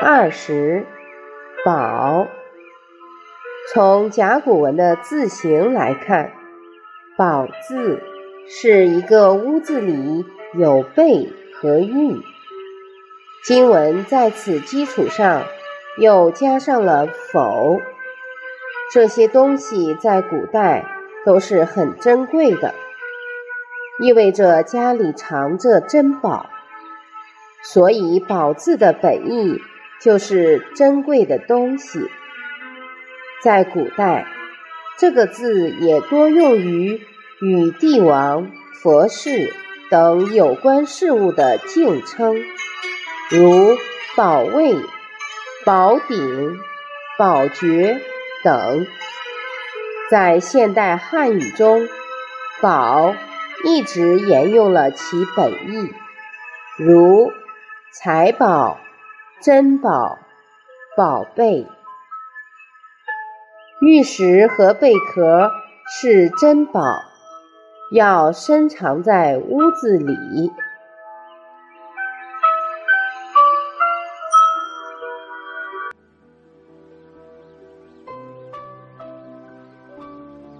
二十，宝。从甲骨文的字形来看，“宝”字是一个“屋”字里有“贝”和“玉”。经文在此基础上又加上了“否”。这些东西在古代都是很珍贵的，意味着家里藏着珍宝。所以“宝”字的本意就是珍贵的东西。在古代，这个字也多用于与帝王、佛事等有关事物的敬称，如宝位、宝鼎、宝爵等。在现代汉语中，“宝”一直沿用了其本意，如财宝、珍宝、宝贝。玉石和贝壳是珍宝，要深藏在屋子里。